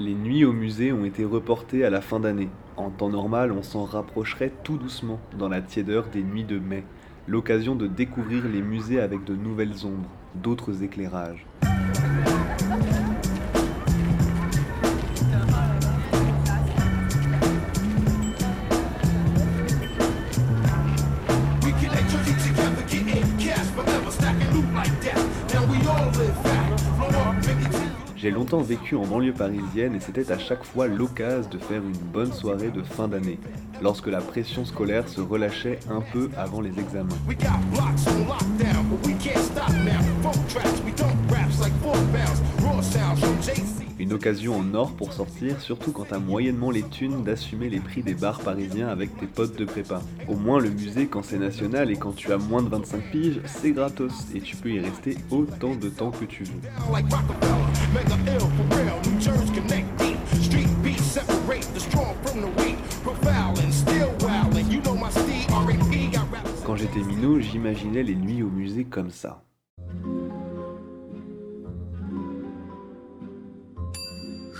Les nuits au musée ont été reportées à la fin d'année. En temps normal, on s'en rapprocherait tout doucement dans la tiédeur des nuits de mai, l'occasion de découvrir les musées avec de nouvelles ombres, d'autres éclairages. J'ai longtemps vécu en banlieue parisienne et c'était à chaque fois l'occasion de faire une bonne soirée de fin d'année, lorsque la pression scolaire se relâchait un peu avant les examens. Une occasion en or pour sortir, surtout quand t'as moyennement les thunes d'assumer les prix des bars parisiens avec tes potes de prépa. Au moins le musée quand c'est national et quand tu as moins de 25 piges, c'est gratos et tu peux y rester autant de temps que tu veux. Quand j'étais minot, j'imaginais les nuits au musée comme ça.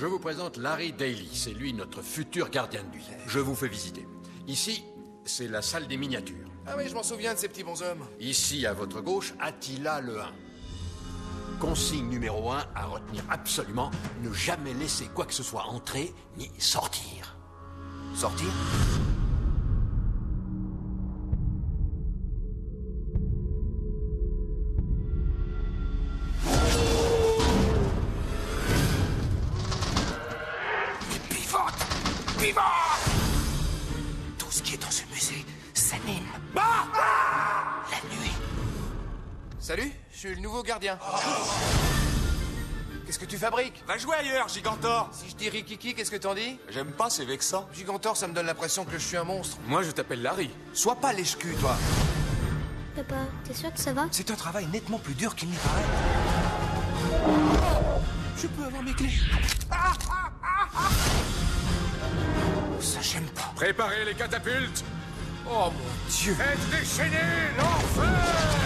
Je vous présente Larry Daly, c'est lui notre futur gardien de nuit. Je vous fais visiter. Ici, c'est la salle des miniatures. Ah oui, je m'en souviens de ces petits bonshommes. Ici, à votre gauche, Attila le 1. Consigne numéro 1 à retenir absolument, ne jamais laisser quoi que ce soit entrer ni sortir. Sortir? Salut, je suis le nouveau gardien. Qu'est-ce que tu fabriques Va jouer ailleurs, Gigantor Si je dis Rikiki, qu'est-ce que t'en dis J'aime pas, c'est vexant. Gigantor, ça me donne l'impression que je suis un monstre. Moi, je t'appelle Larry. Sois pas lèche-cul, toi. Papa, t'es sûr que ça va C'est un travail nettement plus dur qu'il n'y paraît. Je peux avoir mes clés. Ah, ah, ah, ah. Ça, j'aime pas. Préparez les catapultes Oh mon dieu. Faites déchaîner l'enfer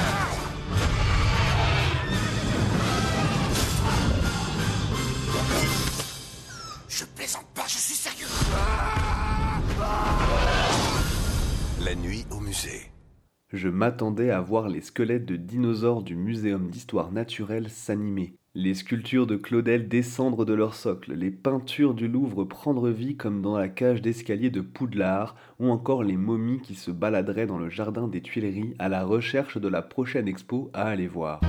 Je plaisante pas, je suis sérieux. La nuit au musée. Je m'attendais à voir les squelettes de dinosaures du Muséum d'histoire naturelle s'animer, les sculptures de Claudel descendre de leur socle, les peintures du Louvre prendre vie comme dans la cage d'escalier de Poudlard, ou encore les momies qui se baladeraient dans le jardin des Tuileries à la recherche de la prochaine expo à aller voir.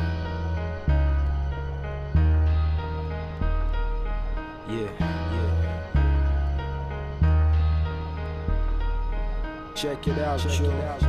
Check it out, Check it out,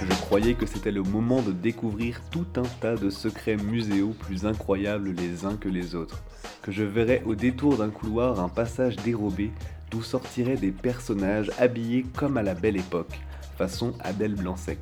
Je croyais que c'était le moment de découvrir tout un tas de secrets muséaux plus incroyables les uns que les autres, que je verrais au détour d'un couloir un passage dérobé d'où sortiraient des personnages habillés comme à la belle époque, façon Adèle Blanc-Sec.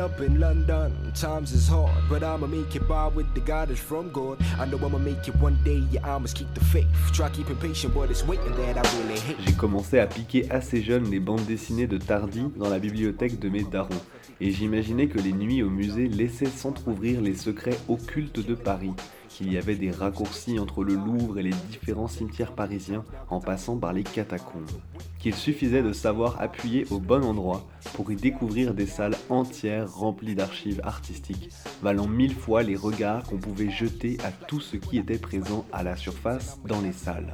Growing up in London, times is hard, but I'ma make it by with the guidance from God. I know I'ma make it one day, yeah, I must keep the faith. Try keeping patient, but it's waiting that I really hate. J'ai commencé à piquer assez jeune les bandes dessinées de Tardy dans la bibliothèque de mes darons, et j'imaginais que les nuits au musée laissaient s'entr'ouvrir les secrets occultes de Paris, qu'il y avait des raccourcis entre le Louvre et les différents cimetières parisiens en passant par les catacombes, qu'il suffisait de savoir appuyer au bon endroit pour y découvrir des salles entières remplies d'archives artistiques, valant mille fois les regards qu'on pouvait jeter à tout ce qui était présent à la surface dans les salles.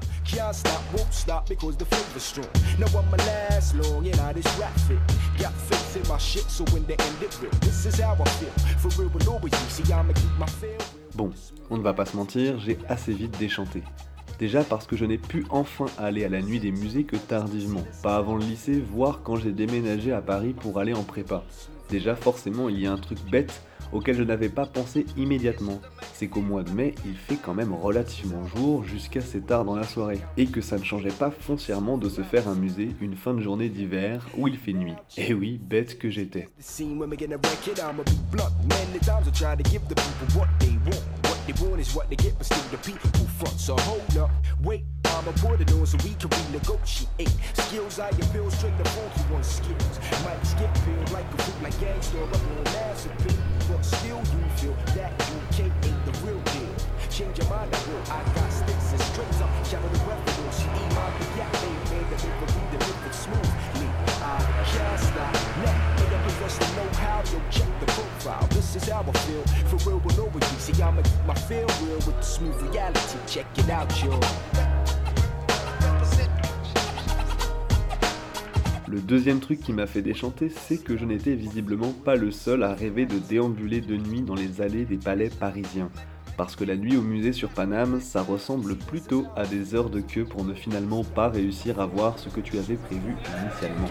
Bon, on ne va pas se mentir, j'ai assez vite déchanté. Déjà parce que je n'ai pu enfin aller à la nuit des musées que tardivement, pas avant le lycée, voire quand j'ai déménagé à Paris pour aller en prépa. Déjà forcément il y a un truc bête auquel je n'avais pas pensé immédiatement, c'est qu'au mois de mai il fait quand même relativement jour jusqu'à assez tard dans la soirée, et que ça ne changeait pas foncièrement de se faire un musée une fin de journée d'hiver où il fait nuit. Et oui, bête que j'étais. The get a to the the it on so we can renegotiate. Skills I build straight the funky one skills. Might skip pills like a freak like gangster up on massive appeal. But still you feel that you can't ain't the real deal. Change your mind, I will. I got sticks and strings up. Shout out the reference. She eat my yeah, they made the make read the it smoothly. I can't stop. Now, nigga possess the know-how, yo, check the profile. This is how I feel. For real, with no you see, I'ma my feel real with the smooth reality. Check it out, yo. Le deuxième truc qui m'a fait déchanter, c'est que je n'étais visiblement pas le seul à rêver de déambuler de nuit dans les allées des palais parisiens. Parce que la nuit au musée sur Paname, ça ressemble plutôt à des heures de queue pour ne finalement pas réussir à voir ce que tu avais prévu initialement.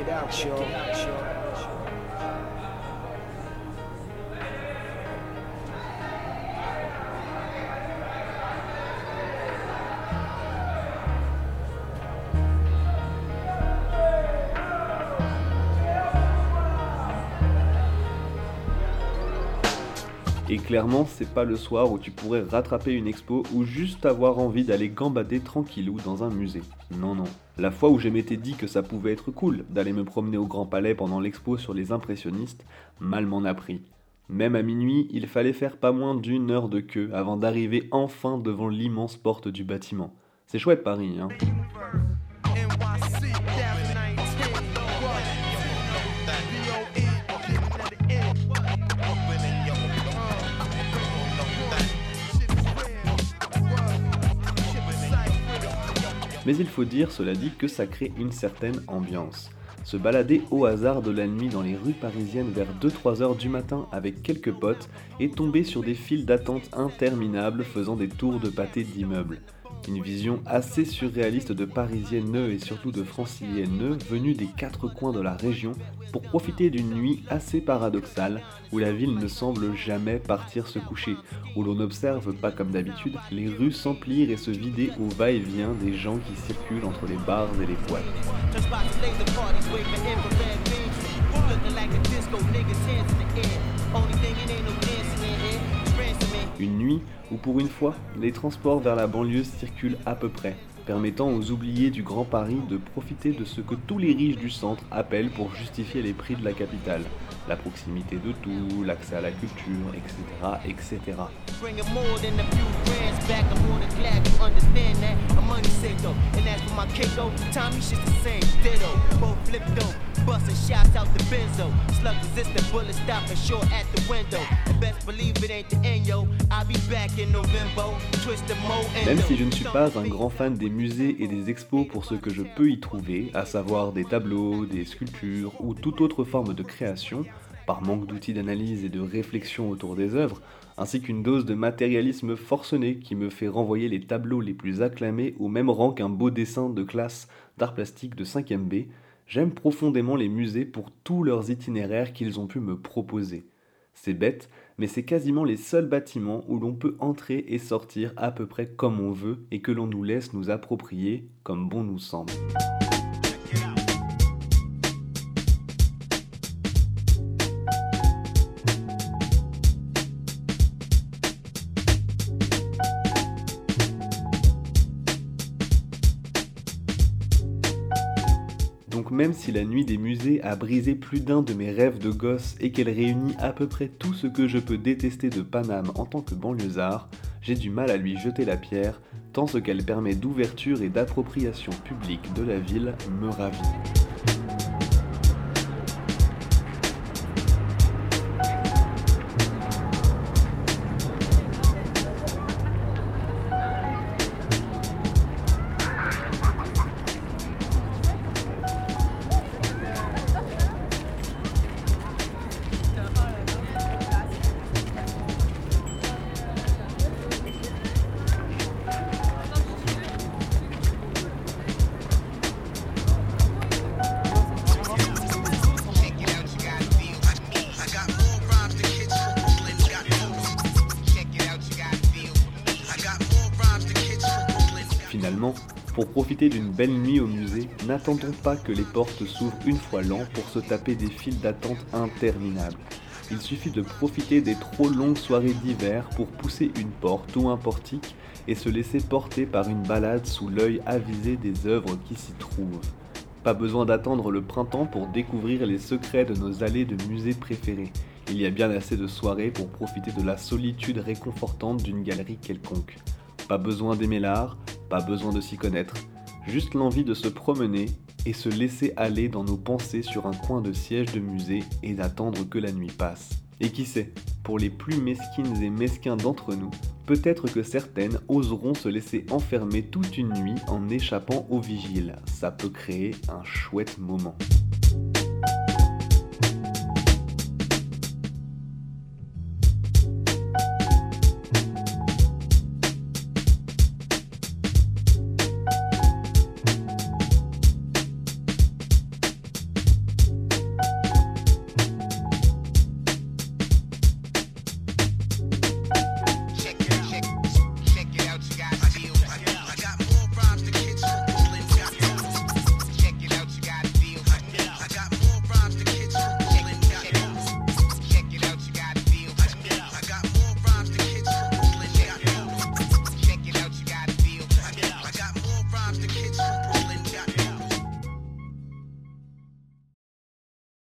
Clairement, c'est pas le soir où tu pourrais rattraper une expo ou juste avoir envie d'aller gambader tranquillou dans un musée. Non, non. La fois où je m'étais dit que ça pouvait être cool d'aller me promener au Grand Palais pendant l'expo sur les impressionnistes, mal m'en a pris. Même à minuit, il fallait faire pas moins d'une heure de queue avant d'arriver enfin devant l'immense porte du bâtiment. C'est chouette Paris, hein. Mais il faut dire, cela dit, que ça crée une certaine ambiance. Se balader au hasard de la nuit dans les rues parisiennes vers 2-3 heures du matin avec quelques potes et tomber sur des files d'attente interminables faisant des tours de pâté d'immeubles. Une vision assez surréaliste de Parisiennes et surtout de Franciliennes venus des quatre coins de la région pour profiter d'une nuit assez paradoxale où la ville ne semble jamais partir se coucher, où l'on n'observe pas comme d'habitude les rues s'emplir et se vider au va-et-vient des gens qui circulent entre les bars et les boîtes. Une nuit où pour une fois, les transports vers la banlieue circulent à peu près, permettant aux oubliés du Grand Paris de profiter de ce que tous les riches du centre appellent pour justifier les prix de la capitale, la proximité de tout, l'accès à la culture, etc. etc. Même si je ne suis pas un grand fan des musées et des expos pour ce que je peux y trouver, à savoir des tableaux, des sculptures ou toute autre forme de création, par manque d'outils d'analyse et de réflexion autour des œuvres, ainsi qu'une dose de matérialisme forcené qui me fait renvoyer les tableaux les plus acclamés au même rang qu'un beau dessin de classe d'art plastique de 5e B, j'aime profondément les musées pour tous leurs itinéraires qu'ils ont pu me proposer. C'est bête, mais c'est quasiment les seuls bâtiments où l'on peut entrer et sortir à peu près comme on veut et que l'on nous laisse nous approprier comme bon nous semble. Même si la nuit des musées a brisé plus d'un de mes rêves de gosse et qu'elle réunit à peu près tout ce que je peux détester de Paname en tant que banlieusard, j'ai du mal à lui jeter la pierre, tant ce qu'elle permet d'ouverture et d'appropriation publique de la ville me ravit. Pour profiter d'une belle nuit au musée, n'attendons pas que les portes s'ouvrent une fois l'an pour se taper des files d'attente interminables. Il suffit de profiter des trop longues soirées d'hiver pour pousser une porte ou un portique et se laisser porter par une balade sous l'œil avisé des œuvres qui s'y trouvent. Pas besoin d'attendre le printemps pour découvrir les secrets de nos allées de musées préférés. Il y a bien assez de soirées pour profiter de la solitude réconfortante d'une galerie quelconque. Pas besoin d'aimer l'art, pas besoin de s'y connaître, juste l'envie de se promener et se laisser aller dans nos pensées sur un coin de siège de musée et d'attendre que la nuit passe. Et qui sait, pour les plus mesquines et mesquins d'entre nous, peut-être que certaines oseront se laisser enfermer toute une nuit en échappant aux vigiles. Ça peut créer un chouette moment.